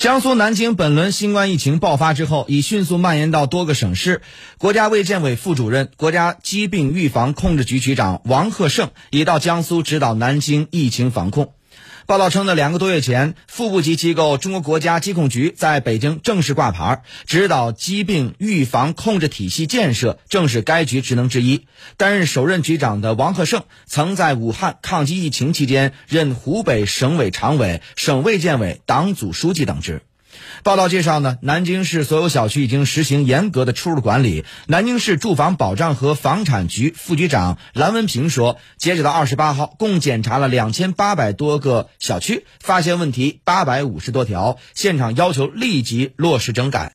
江苏南京本轮新冠疫情爆发之后，已迅速蔓延到多个省市。国家卫健委副主任、国家疾病预防控制局局长王贺胜已到江苏指导南京疫情防控。报道称呢，两个多月前，副部级机构中国国家疾控局在北京正式挂牌，指导疾病预防控制体系建设，正是该局职能之一。担任首任局长的王贺胜，曾在武汉抗击疫情期间任湖北省委常委、省卫健委党组书记等职。报道介绍呢，南京市所有小区已经实行严格的出入管理。南京市住房保障和房产局副局长蓝文平说，截止到二十八号，共检查了两千八百多个小区，发现问题八百五十多条，现场要求立即落实整改。